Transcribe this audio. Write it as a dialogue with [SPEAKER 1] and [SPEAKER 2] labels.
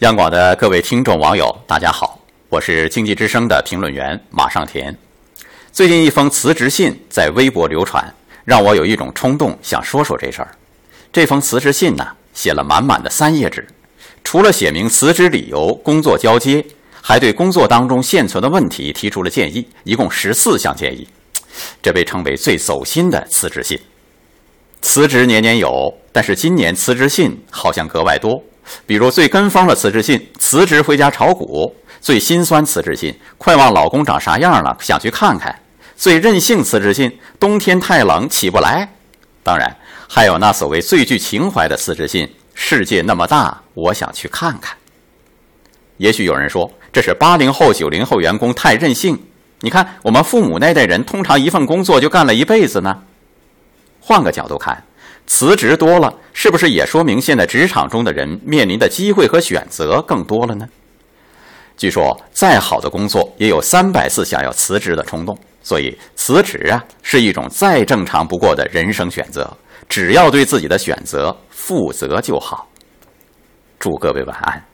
[SPEAKER 1] 央广的各位听众网友，大家好，我是经济之声的评论员马上田。最近一封辞职信在微博流传，让我有一种冲动想说说这事儿。这封辞职信呢，写了满满的三页纸，除了写明辞职理由、工作交接，还对工作当中现存的问题提出了建议，一共十四项建议。这被称为最走心的辞职信。辞职年年有，但是今年辞职信好像格外多。比如最跟风的辞职信，辞职回家炒股；最心酸辞职信，快忘老公长啥样了，想去看看；最任性辞职信，冬天太冷起不来。当然，还有那所谓最具情怀的辞职信，世界那么大，我想去看看。也许有人说，这是八零后、九零后员工太任性。你看，我们父母那代人，通常一份工作就干了一辈子呢。换个角度看。辞职多了，是不是也说明现在职场中的人面临的机会和选择更多了呢？据说，再好的工作也有三百次想要辞职的冲动，所以辞职啊是一种再正常不过的人生选择，只要对自己的选择负责就好。祝各位晚安。